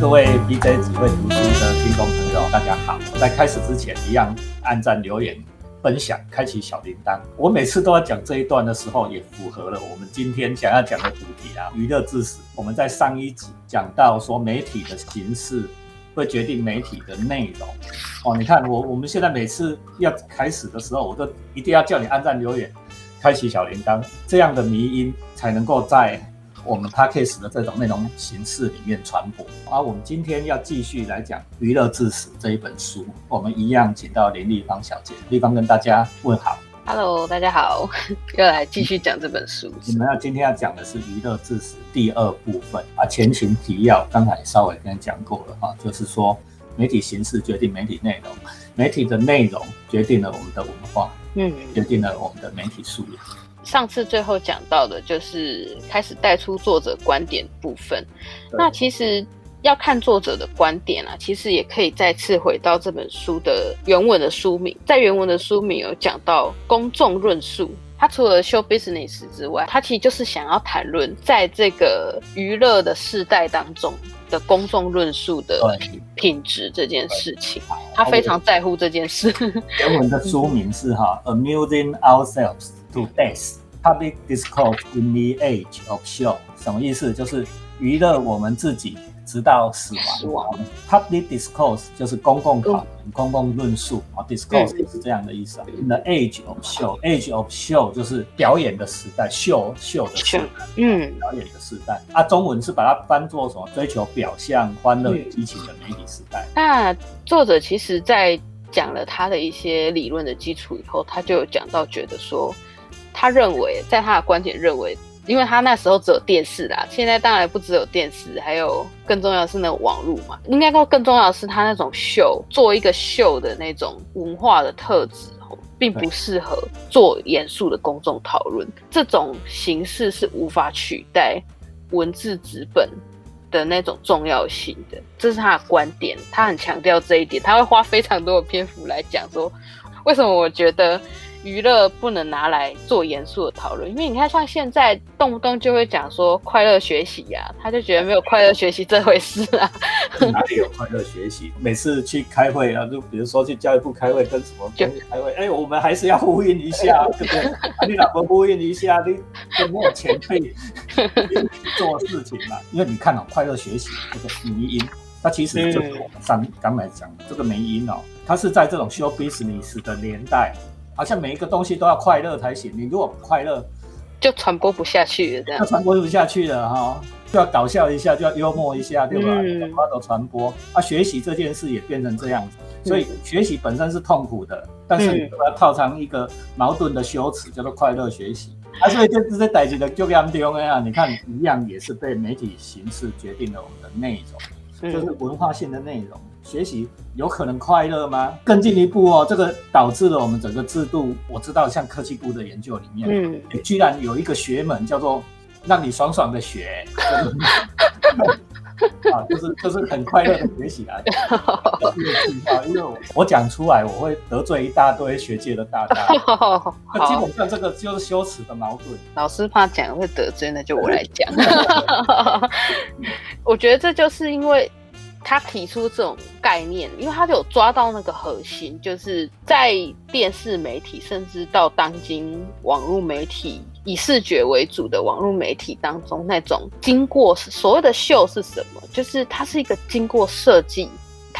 各位 BJ 只会读书的听众朋友，大家好！在开始之前，一样按赞、留言、分享、开启小铃铛。我每次都要讲这一段的时候，也符合了我们今天想要讲的主题啊，娱乐至死。我们在上一集讲到说，媒体的形式会决定媒体的内容。哦，你看我我们现在每次要开始的时候，我都一定要叫你按赞、留言、开启小铃铛，这样的迷音才能够在。我们 podcast 的这种内容形式里面传播，而我们今天要继续来讲《娱乐至死》这一本书，我们一样请到林立芳小姐，立芳跟大家问好。Hello，大家好，又来继续讲这本书。我们要今天要讲的是《娱乐至死》第二部分。啊，前情提要，刚才稍微跟讲过了。啊，就是说媒体形式决定媒体内容，媒体的内容决定了我们的文化，嗯，决定了我们的媒体素养。上次最后讲到的就是开始带出作者观点部分。那其实要看作者的观点啊，其实也可以再次回到这本书的原文的书名。在原文的书名有讲到公众论述，他除了 show business 之外，他其实就是想要谈论在这个娱乐的世代当中的公众论述的品质这件事情。他非常在乎这件事。原文的书名是哈，amusing ourselves。To death, public discourse in the age of show，什么意思？就是娱乐我们自己直到死亡。Public discourse 就是公共讨论、公共论述啊。Discourse 是这样的意思。In the age of show，age of show 就是表演的时代，秀秀的时代，嗯，表演的时代。啊，中文是把它翻作什么？追求表象、欢乐、激情的媒体时代。那作者其实在讲了他的一些理论的基础以后，他就有讲到，觉得说。他认为，在他的观点认为，因为他那时候只有电视啦，现在当然不只有电视，还有更重要的是那个网络嘛。应该说更重要的是他那种秀，做一个秀的那种文化的特质，并不适合做严肃的公众讨论。这种形式是无法取代文字纸本的那种重要性的。这是他的观点，他很强调这一点，他会花非常多的篇幅来讲说，为什么我觉得。娱乐不能拿来做严肃的讨论，因为你看，像现在动不动就会讲说快乐学习呀，他就觉得没有快乐学习这回事啊。哪里有快乐学习？每次去开会啊，就比如说去教育部开会，跟什么东西开会？哎，我们还是要呼应一下，对不对？你老婆呼应一下，你就没有钱可以做事情嘛？因为你看哦，快乐学习这个迷音，它其实就是我们上刚才讲的这个迷音哦，它是在这种 show business 的年代。好像每一个东西都要快乐才行，你如果不快乐，就传播不下去了。这样，就传播不下去了哈，就要搞笑一下，就要幽默一下，对吧？嗯。发到传播，啊，学习这件事也变成这样子，所以学习本身是痛苦的，但是你把它套成一个矛盾的修辞，叫做快乐学习。啊，所以就这些代际的就严重啊！你看，一样也是被媒体形式决定了我们的内容，就是文化性的内容。学习有可能快乐吗？更进一步哦，这个导致了我们整个制度。我知道，像科技部的研究里面，嗯，居然有一个学门叫做“让你爽爽的学”，啊，就是就是很快乐的学习 啊。因为我讲出来，我会得罪一大堆学界的大大。那基本上这个就是羞耻的矛盾。老师怕讲会得罪，那就我来讲。我觉得这就是因为。他提出这种概念，因为他有抓到那个核心，就是在电视媒体，甚至到当今网络媒体以视觉为主的网络媒体当中，那种经过所谓的秀是什么？就是它是一个经过设计。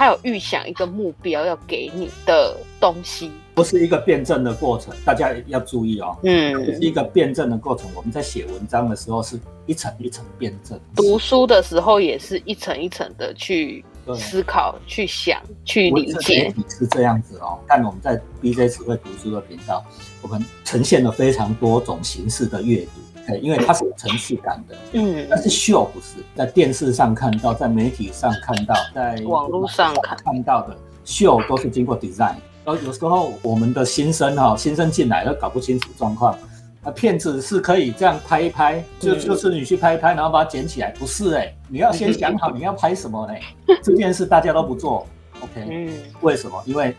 他有预想一个目标要给你的东西，不是一个辩证的过程，大家要注意哦。嗯，是一个辩证的过程。我们在写文章的时候是一层一层辩证，读书的时候也是一层一层的去思考、去想、去理解。是这样子哦。但我们在 BJ 词汇读书的频道，我们呈现了非常多种形式的阅读。因为它是有层次感的，嗯，但是秀不是在电视上看到，在媒体上看到，在网络上看看到的秀都是经过 design。然后有时候我们的新生哈，新生进来都搞不清楚状况，啊，骗子是可以这样拍一拍，就就是你去拍一拍，然后把它捡起来，不是哎，你要先想好你要拍什么嘞，这件事大家都不做，OK？嗯，为什么？因为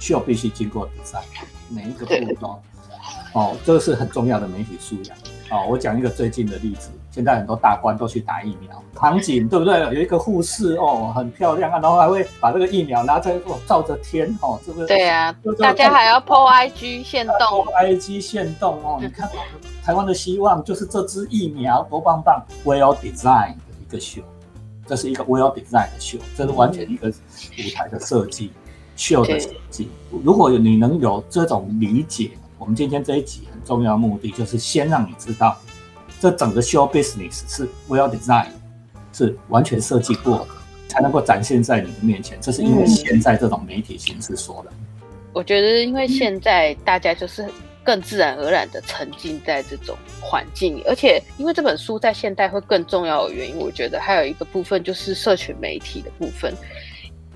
秀必须经过 design，每一个步骤，哦，这个是很重要的媒体素养。哦，我讲一个最近的例子，现在很多大官都去打疫苗，场景对不对？有一个护士哦，很漂亮啊，然后还会把这个疫苗拿在哦照着天哦，是不是对啊，大家还要 po IG 限动，IG 限动哦，你看台湾的希望就是这支疫苗多棒棒，Well Design 的一个秀，这是一个 Well Design 的秀，这是完全一个舞台的设计，秀的设计。如果你能有这种理解。我们今天这一集很重要的目的，就是先让你知道，这整个 show business 是 well design，是完全设计过，才能够展现在你的面前。这是因为现在这种媒体形式说的。我觉得，因为现在大家就是更自然而然的沉浸在这种环境里，而且因为这本书在现代会更重要的原因，我觉得还有一个部分就是社群媒体的部分。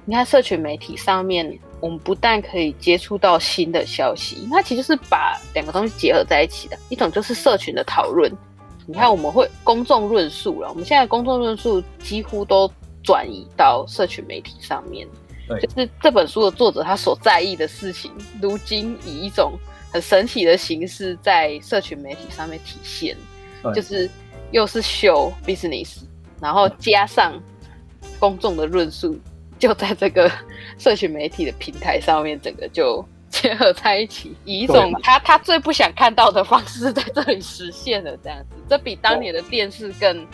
你看，社群媒体上面。我们不但可以接触到新的消息，它其实是把两个东西结合在一起的。一种就是社群的讨论，你看我们会公众论述了，我们现在公众论述几乎都转移到社群媒体上面。对，就是这本书的作者他所在意的事情，如今以一种很神奇的形式在社群媒体上面体现，就是又是 show business，然后加上公众的论述。就在这个社群媒体的平台上面，整个就结合在一起，以一种他他最不想看到的方式在这里实现了这样子。这比当年的电视更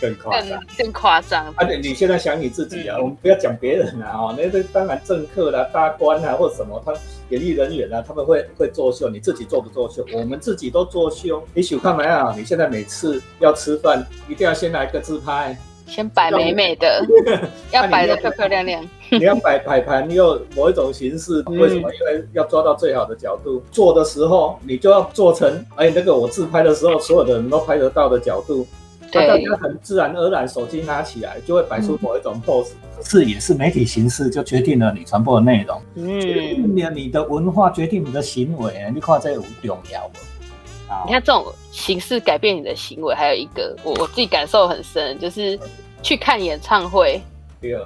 更夸张，更夸张。啊，你现在想你自己啊，我们不要讲别人啊，哦，那这当然政客啦、大官啊，或什么他演艺人员啊，他们会会作秀，你自己做不作秀？我们自己都作秀。你想看没有？你现在每次要吃饭，一定要先来个自拍。先摆美美的，要摆的漂漂亮亮。你要摆摆盘，你有某一种形式，为什么？因为要抓到最好的角度。做的时候，你就要做成，哎，那个我自拍的时候，所有的人都拍得到的角度。对。大家很自然而然，手机拿起来就会摆出某一种 pose。是，也是媒体形式就决定了你传播的内容。嗯。决定了你的文化，决定你的行为。你看这有重要你看这种形式改变你的行为，还有一个我我自己感受很深，就是去看演唱会。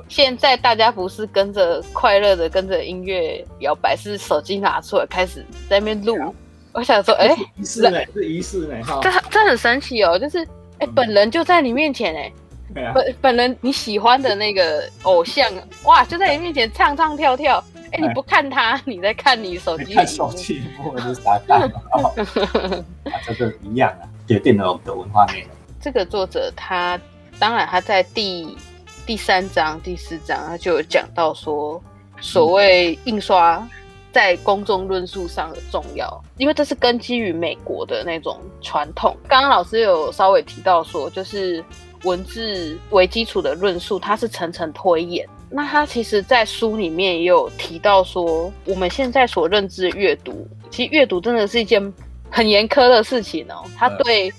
现在大家不是跟着快乐的跟着音乐摇摆，是手机拿出来开始在那边录。我想说，哎，仪式呢？是仪式呢？哈，这这很神奇哦，就是哎，本人就在你面前哎，本本人你喜欢的那个偶像，哇，就在你面前唱唱跳跳。哎，你不看他，你在看你手机。看手机，或者是傻蛋 啊，这个一样啊，决定了我们的文化内容。这个作者他当然他在第第三章、第四章他就有讲到说，所谓印刷在公众论述上的重要，因为这是根基于美国的那种传统。刚刚老师有稍微提到说，就是文字为基础的论述，它是层层推演。那他其实，在书里面也有提到说，我们现在所认知的阅读，其实阅读真的是一件很严苛的事情哦。他对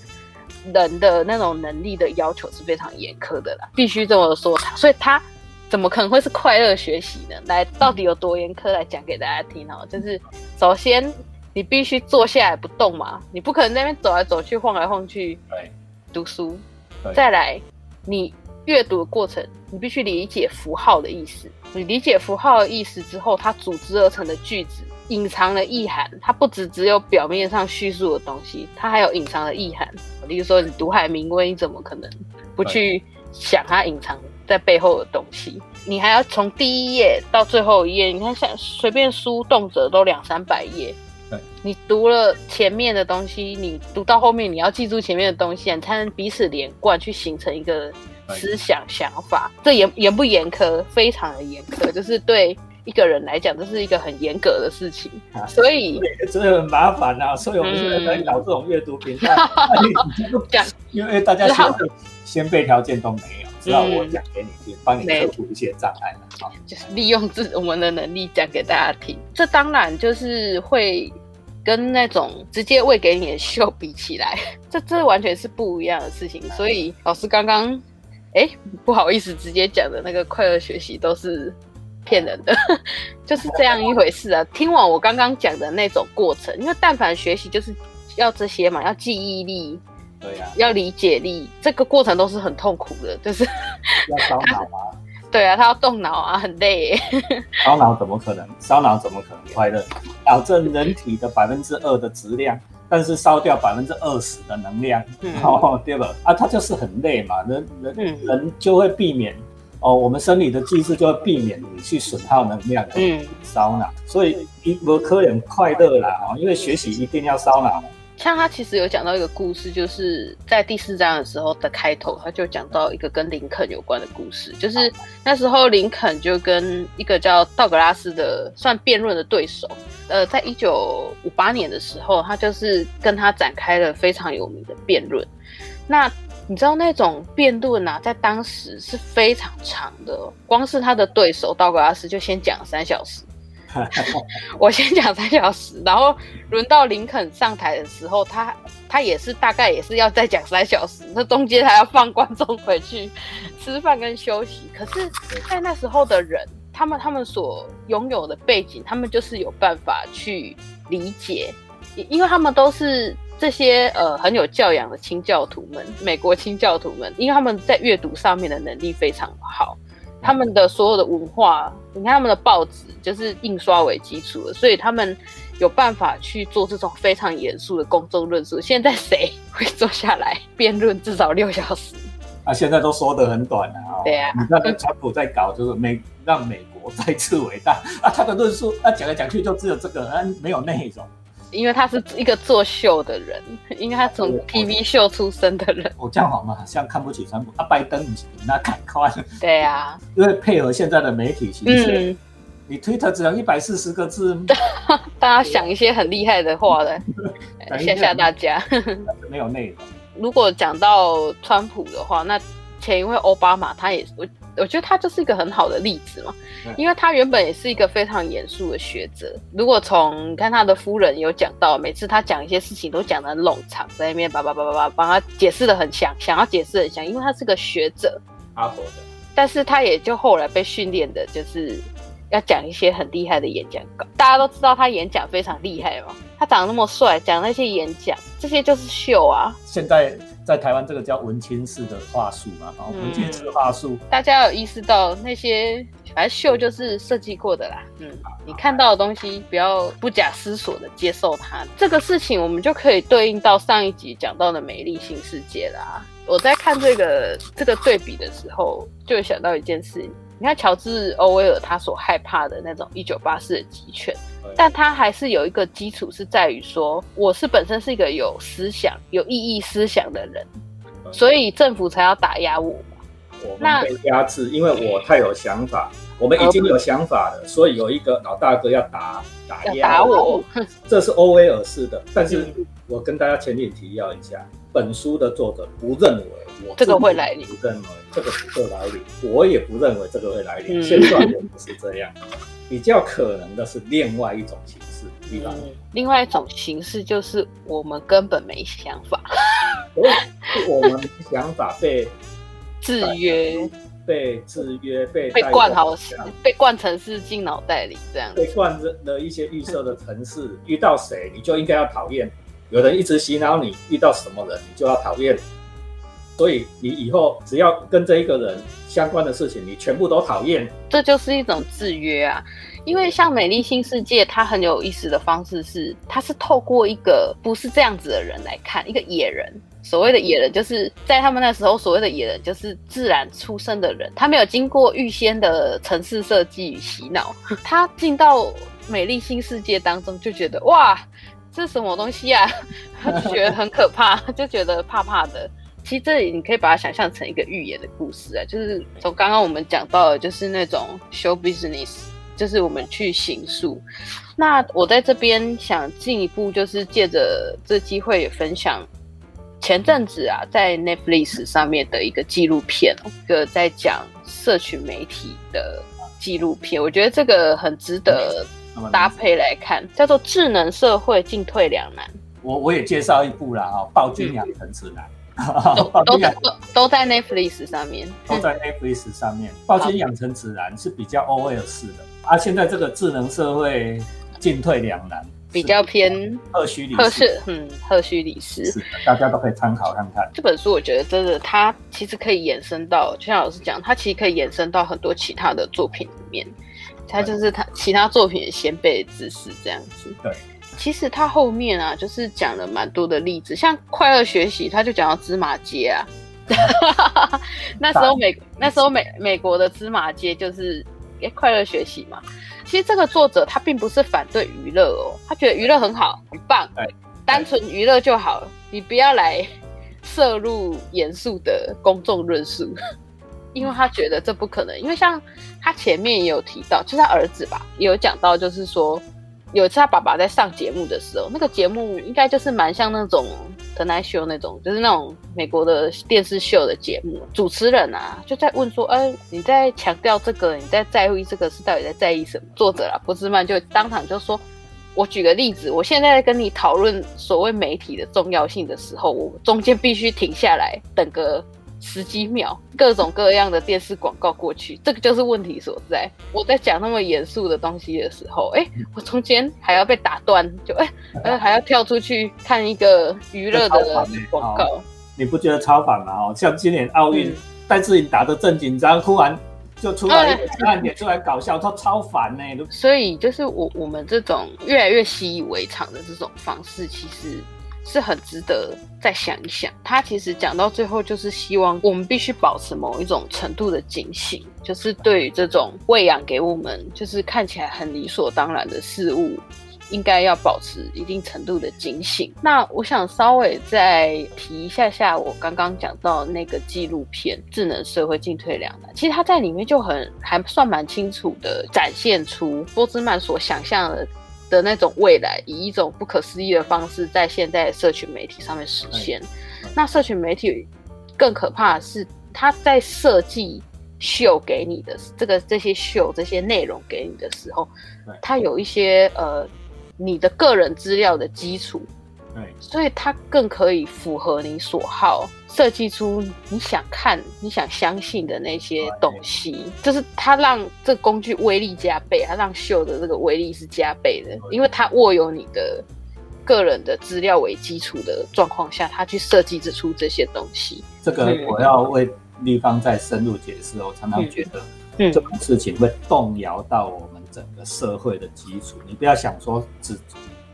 人的那种能力的要求是非常严苛的啦，必须这么说。他所以他怎么可能会是快乐学习呢？来，到底有多严苛？来讲给大家听哦。就是首先，你必须坐下来不动嘛，你不可能在那边走来走去、晃来晃去读书。再来，你。阅读的过程，你必须理解符号的意思。你理解符号的意思之后，它组织而成的句子隐藏了意涵，它不只只有表面上叙述的东西，它还有隐藏的意涵。例如说，你读海明威，你怎么可能不去想它隐藏在背后的东西？你还要从第一页到最后一页，你看像随便书动辄都两三百页。你读了前面的东西，你读到后面，你要记住前面的东西，你才能彼此连贯，去形成一个。思想想法，这严严不严苛？非常的严苛，就是对一个人来讲，这是一个很严格的事情。所以真的很麻烦啊！所以我们现在在搞这种阅读平台，因为大家先先备条件都没有，知道我讲给你听，帮你克服一些障碍好，就是利用自我们的能力讲给大家听。这当然就是会跟那种直接喂给你的 秀比起来，这这完全是不一样的事情。所以老师刚刚。哎，不好意思，直接讲的那个快乐学习都是骗人的，就是这样一回事啊。听完我刚刚讲的那种过程，因为但凡学习就是要这些嘛，要记忆力，对呀，要理解力，这个过程都是很痛苦的，就是 要烧脑啊？对啊，他要动脑啊，很累。烧脑怎么可能？烧脑怎么可能快乐？保证人体的百分之二的质量。但是烧掉百分之二十的能量，哦，对吧？啊，他就是很累嘛，人人人就会避免哦，我们生理的机制就会避免你去损耗能量，嗯，烧脑，所以一不可能快乐啦，哦，因为学习一定要烧脑。像他其实有讲到一个故事，就是在第四章的时候的开头，他就讲到一个跟林肯有关的故事，就是那时候林肯就跟一个叫道格拉斯的算辩论的对手，呃，在一九五八年的时候，他就是跟他展开了非常有名的辩论。那你知道那种辩论啊，在当时是非常长的，光是他的对手道格拉斯就先讲三小时。我先讲三小时，然后轮到林肯上台的时候，他他也是大概也是要再讲三小时，那中间还要放观众回去吃饭跟休息。可是，在那时候的人，他们他们所拥有的背景，他们就是有办法去理解，因为他们都是这些呃很有教养的清教徒们，美国清教徒们，因为他们在阅读上面的能力非常好。他们的所有的文化，你看他们的报纸就是印刷为基础的，所以他们有办法去做这种非常严肃的公众论述。现在谁会坐下来辩论至少六小时？啊，现在都说的很短了啊。对啊，你看川普在搞，就是美让美国再次伟大 啊，他的论述啊讲来讲去就只有这个，啊没有内容。因为他是一个作秀的人，因为他从 TV 秀出身的人。我这样好吗？像看不起川普啊，拜登那看快。对啊，因为配合现在的媒体形式，你 Twitter 只能一百四十个字，大家想一些很厉害的话的，吓吓大家。没有内容。如果讲到川普的话，那前一位奥巴马他也我。我觉得他就是一个很好的例子嘛，因为他原本也是一个非常严肃的学者。如果从看他的夫人有讲到，每次他讲一些事情都讲的很冗长，在那边叭叭叭叭叭帮他解释的很详，想要解释很详，因为他是个学者。阿佛的，但是他也就后来被训练的，就是要讲一些很厉害的演讲稿。大家都知道他演讲非常厉害嘛，他长得那么帅，讲那些演讲，这些就是秀啊。现在。在台湾，这个叫文青式的话术嘛，然后，文青式话术，大家有意识到那些反正秀就是设计过的啦，嗯，你看到的东西不要不假思索的接受它，这个事情我们就可以对应到上一集讲到的美丽新世界啦。我在看这个这个对比的时候，就会想到一件事，你看乔治·欧威尔他所害怕的那种一九八四的集权。但他还是有一个基础，是在于说，我是本身是一个有思想、有意义思想的人，所以政府才要打压我。我们被压制，因为我太有想法，我们已经有想法了，所以有一个老大哥要打打压我。这是欧威尔式的，但是我跟大家前面提要一下，本书的作者不认为我这个会来临，不认为这个不会来临，我也不认为这个会来临，现在我不是这样。比较可能的是另外一种形式，对吧？另外一种形式就是我们根本没想法，我们想法被 制约，被制约，被被灌好，被灌成是进脑袋里这样。被灌了一些预设的城市，遇到谁你就应该要讨厌，有人一直洗脑你，遇到什么人你就要讨厌。所以你以后只要跟这一个人相关的事情，你全部都讨厌，这就是一种制约啊。因为像《美丽新世界》，它很有意思的方式是，它是透过一个不是这样子的人来看一个野人。所谓的野人，就是在他们那时候所谓的野人，就是自然出生的人，他没有经过预先的城市设计与洗脑，他进到《美丽新世界》当中就觉得哇，这什么东西啊？他就觉得很可怕，就觉得怕怕的。其实这里你可以把它想象成一个寓言的故事啊，就是从刚刚我们讲到的，就是那种 show business，就是我们去行诉。那我在这边想进一步，就是借着这机会也分享前阵子啊，在 Netflix 上面的一个纪录片，一个在讲社群媒体的纪录片。我觉得这个很值得搭配来看，叫做《智能社会进退两难》。我我也介绍一部啦，哦，《暴君养成指南》。都在都在 Netflix 上面，都在 Netflix 上面。抱歉，养成指南是比较 O L 式的啊。现在这个智能社会进退两难，比较偏赫胥李氏，嗯，赫胥黎氏，是的，大家都可以参考看看。这本书我觉得真的，它其实可以延伸到，就像老师讲，它其实可以延伸到很多其他的作品里面。它就是它其他作品的先辈知识这样子。对。其实他后面啊，就是讲了蛮多的例子，像快乐学习，他就讲到芝麻街啊。那时候美 那时候美美国的芝麻街就是诶快乐学习嘛。其实这个作者他并不是反对娱乐哦，他觉得娱乐很好很棒，单纯娱乐就好了，你不要来 摄入严肃的公众论述，因为他觉得这不可能。因为像他前面也有提到，就是他儿子吧，也有讲到，就是说。有一次他爸爸在上节目的时候，那个节目应该就是蛮像那种《Tonight Show》那种，就是那种美国的电视秀的节目。主持人啊就在问说：“哎，你在强调这个，你在在意这个是到底在在意什么？”作者啊，波兹曼就当场就说：“我举个例子，我现在在跟你讨论所谓媒体的重要性的时候，我中间必须停下来等个。”十几秒，各种各样的电视广告过去，这个就是问题所在。我在讲那么严肃的东西的时候，哎，我中间还要被打断，就哎，呃，还要跳出去看一个娱乐的广告。你不觉得超反吗？哦，像今年奥运，戴志颖打得正紧张，突然就出来一点出来搞笑，他超烦呢。所以就是我我们这种越来越习以为常的这种方式，其实。是很值得再想一想。他其实讲到最后，就是希望我们必须保持某一种程度的警醒，就是对于这种喂养给我们，就是看起来很理所当然的事物，应该要保持一定程度的警醒。那我想稍微再提一下下，我刚刚讲到那个纪录片《智能社会进退两难》，其实他在里面就很还算蛮清楚的展现出波兹曼所想象的。的那种未来，以一种不可思议的方式，在现在社群媒体上面实现。那社群媒体更可怕的是，它在设计秀给你的这个这些秀这些内容给你的时候，它有一些呃你的个人资料的基础。对，所以它更可以符合你所好，设计出你想看、你想相信的那些东西。就是它让这工具威力加倍，它让秀的这个威力是加倍的，因为它握有你的个人的资料为基础的状况下，它去设计出这些东西。这个我要为立方再深入解释。我常常觉得，这种事情会动摇到我们整个社会的基础。你不要想说只。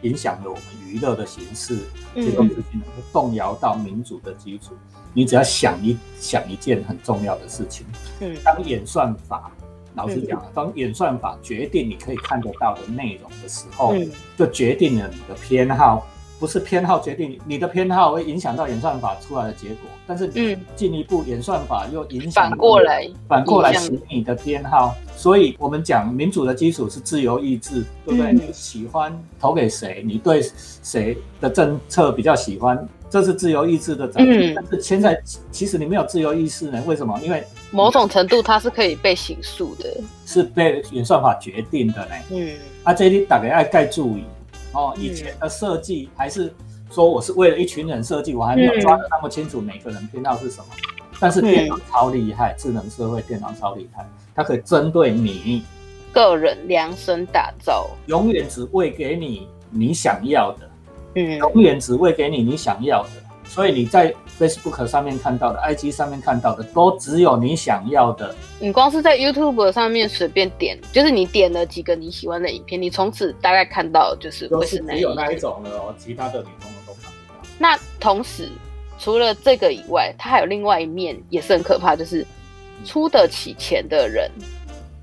影响了我们娱乐的形式，这种事情会动摇到民主的基础。你只要想一想一件很重要的事情，嗯，当演算法，老实讲，当演算法决定你可以看得到的内容的时候，就决定了你的偏好。不是偏好决定你的偏好会影响到演算法出来的结果，但是嗯，进一步演算法又影响反过来反过来使你的偏好，所以我们讲民主的基础是自由意志，对不对？你喜欢投给谁，你对谁的政策比较喜欢，这是自由意志的展现。但是现在其实你没有自由意识呢？为什么？因为某种程度它是可以被刑诉的，是被演算法决定的呢。嗯，啊，这里大家要盖注意。哦，以前的设计还是说我是为了一群人设计，我还没有抓得那么清楚每个人偏好是什么。但是电脑超厉害，智能社会电脑超厉害，它可以针对你个人量身打造，永远只喂给你你想要的，嗯，永远只喂给你你想要的。所以你在 Facebook 上面看到的，IG 上面看到的，都只有你想要的。你光是在 YouTube 上面随便点，就是你点了几个你喜欢的影片，你从此大概看到就是会是只有那一种了哦，其他的你通通都看不到。那同时，除了这个以外，它还有另外一面也是很可怕，就是出得起钱的人，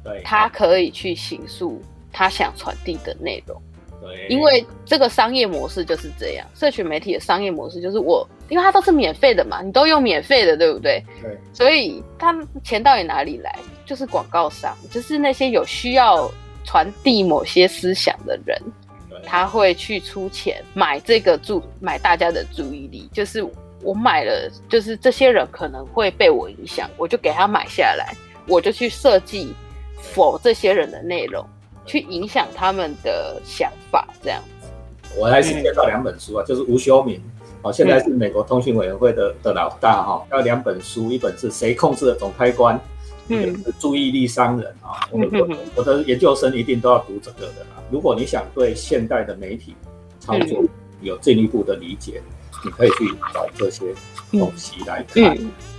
对，他可以去行诉他想传递的内容。对因为这个商业模式就是这样，社群媒体的商业模式就是我，因为它都是免费的嘛，你都用免费的，对不对？对。所以他钱到底哪里来？就是广告商，就是那些有需要传递某些思想的人，他会去出钱买这个注，买大家的注意力。就是我买了，就是这些人可能会被我影响，我就给他买下来，我就去设计否这些人的内容。去影响他们的想法，这样子。我还是介绍两本书啊，就是吴修明，哦，现在是美国通讯委员会的的老大哈。要两本书，一本是谁控制了总开关，一个是注意力商人啊。我我的研究生一定都要读这个的啦。如果你想对现代的媒体操作有进一步的理解，你可以去找这些东西来看。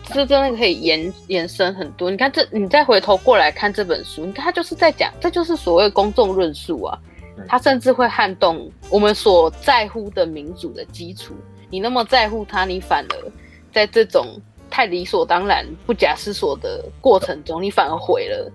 这真的可以延延伸很多。你看这，你再回头过来看这本书，你看他就是在讲，这就是所谓公众论述啊。它甚至会撼动我们所在乎的民主的基础。你那么在乎他，你反而在这种太理所当然、不假思索的过程中，你反而毁了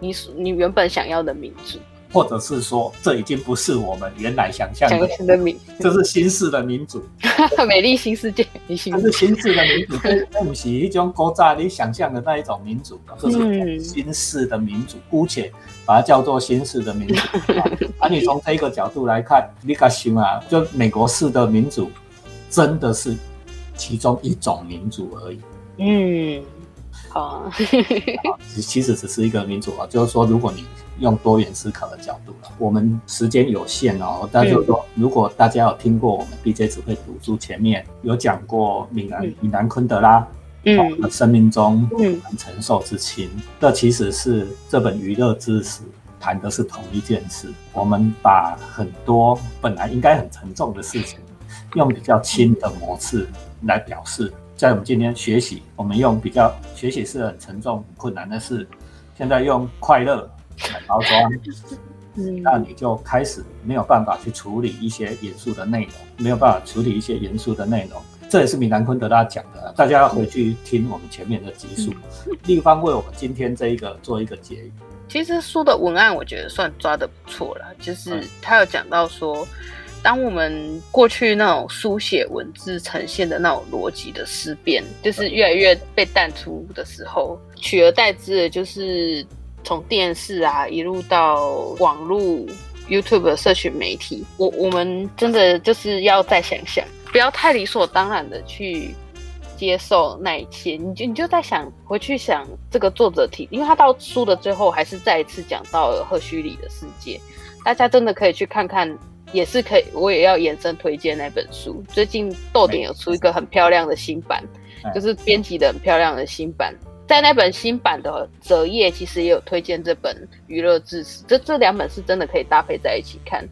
你你原本想要的民主。或者是说，这已经不是我们原来想象的民，这是新式的民主，美丽新世界，这是新式的民主，那不是一种古早你想象的那一种民主，这是新式的民主，姑且把它叫做新式的民主。啊，你从这个角度来看，你看行啊，就美国式的民主，真的是其中一种民主而已。嗯，好，其实只是一个民主啊，就是说，如果你。用多元思考的角度了，我们时间有限哦，但是说，如果大家有听过我们 BJ 只会读书前面有讲过闽南闽南昆德拉，嗯，生命中能承受之轻，这其实是这本娱乐知识谈的是同一件事。我们把很多本来应该很沉重的事情，用比较轻的模式来表示。在我们今天学习，我们用比较学习是很沉重、很困难的事，现在用快乐来。包装，那你就开始没有办法去处理一些严肃的内容，没有办法处理一些严肃的内容。这也是米兰昆德拉讲的，大家要回去听我们前面的集数。立方为我们今天这一个做一个结语。其实书的文案我觉得算抓的不错了，就是他有讲到说，当我们过去那种书写文字呈现的那种逻辑的思辨，就是越来越被淡出的时候，取而代之的就是。从电视啊一路到网络、YouTube 的社群媒体，我我们真的就是要再想想，不要太理所当然的去接受那一切。你就你就在想回去想这个作者提，因为他到书的最后还是再一次讲到了赫胥黎的世界，大家真的可以去看看，也是可以。我也要延伸推荐那本书，最近豆点有出一个很漂亮的新版，就是编辑的很漂亮的新版。在那本新版的折页，其实也有推荐这本《娱乐知识》，这这两本是真的可以搭配在一起看。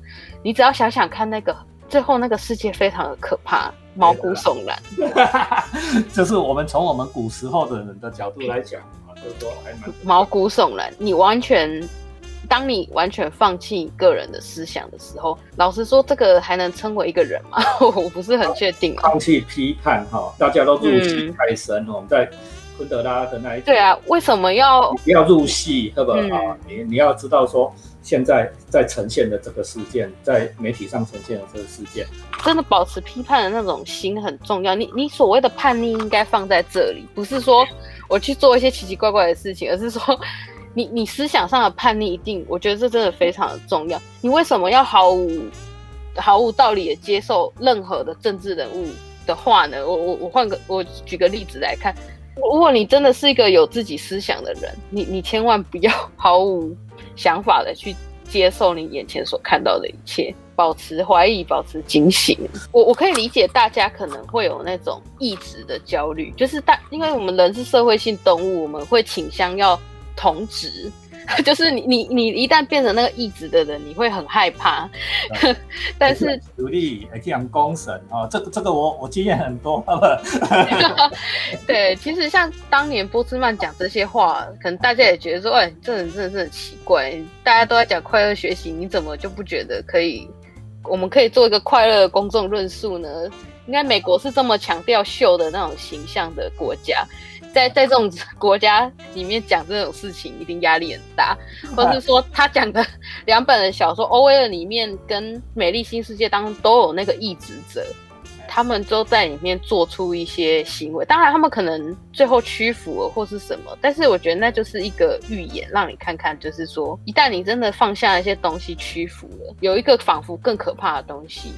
你只要想想看，那个最后那个世界非常的可怕，毛骨悚然。就是我们从我们古时候的人的角度来讲啊，就是说还蛮毛骨悚然。你完全，当你完全放弃个人的思想的时候，老实说，这个还能称为一个人吗？我不是很确定。放弃批判哈，大家都入戏太深，我们在。昆德拉的那一对啊，为什么要不要入戏？对不啊？你你要知道说，现在在呈现的这个事件，在媒体上呈现的这个事件，真的保持批判的那种心很重要。你你所谓的叛逆应该放在这里，不是说我去做一些奇奇怪怪的事情，而是说你你思想上的叛逆一定，我觉得这真的非常的重要。你为什么要毫无毫无道理的接受任何的政治人物的话呢？我我我换个我举个例子来看。如果你真的是一个有自己思想的人，你你千万不要 毫无想法的去接受你眼前所看到的一切，保持怀疑，保持警醒。我我可以理解大家可能会有那种意志的焦虑，就是大，因为我们人是社会性动物，我们会倾向要同职。就是你你你一旦变成那个义子的人，你会很害怕。但是努力还这样公审啊，这个这个我我经验很多。对，其实像当年波斯曼讲这些话，可能大家也觉得说，哎，这人真的是很奇怪。大家都在讲快乐学习，你怎么就不觉得可以？我们可以做一个快乐的公众论述呢？应该美国是这么强调秀的那种形象的国家。在在这种国家里面讲这种事情，一定压力很大。或是说，他讲的两本的小说《欧威尔》里面跟《美丽新世界》当中都有那个异职者，他们都在里面做出一些行为。当然，他们可能最后屈服了或是什么，但是我觉得那就是一个预言，让你看看，就是说，一旦你真的放下一些东西屈服了，有一个仿佛更可怕的东西，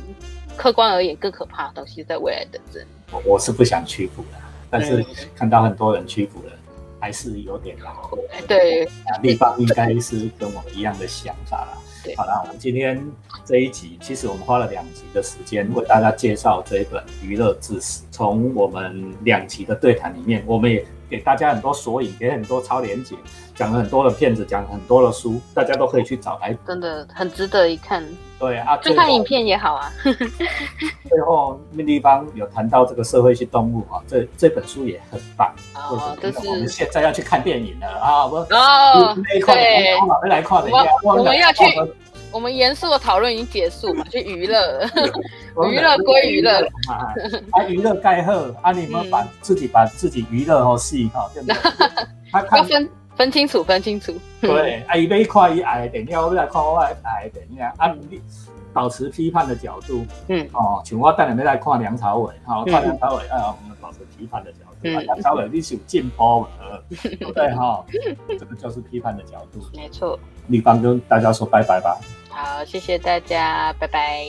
客观而言更可怕的东西在未来等着你。我我是不想屈服的。但是看到很多人屈服了，还是有点难过。对，立方应该是跟我们一样的想法啦。好了，我们今天这一集，其实我们花了两集的时间为大家介绍这一本《娱乐知识》。从我们两集的对谈里面，我们也给大家很多索引，给很多超连结，讲了很多的片子，讲很多的书，大家都可以去找来，真的很值得一看。对啊，就看影片也好啊。最后那地方有谈到这个社会性动物啊，这这本书也很棒。哦，就是我们现在要去看电影了啊！我哦，那一块，我们来看一下。我们要去，我们严肃的讨论已经结束嘛，就娱乐，娱乐归娱乐，啊，娱乐盖贺，啊，你们把自己把自己娱乐好戏哈，对不对？他看分分清楚，分清楚。对，啊，伊要看伊爱的电影，我来看我爱的电影，啊，你保持批判的角度，嗯，哦，像我等下要来看梁朝伟，哈，看梁朝伟，啊，我们保持批判的角度，啊，梁朝伟你是有进步的，对哈，这个就是批判的角度，没错。立方跟大家说拜拜吧。好，谢谢大家，拜拜。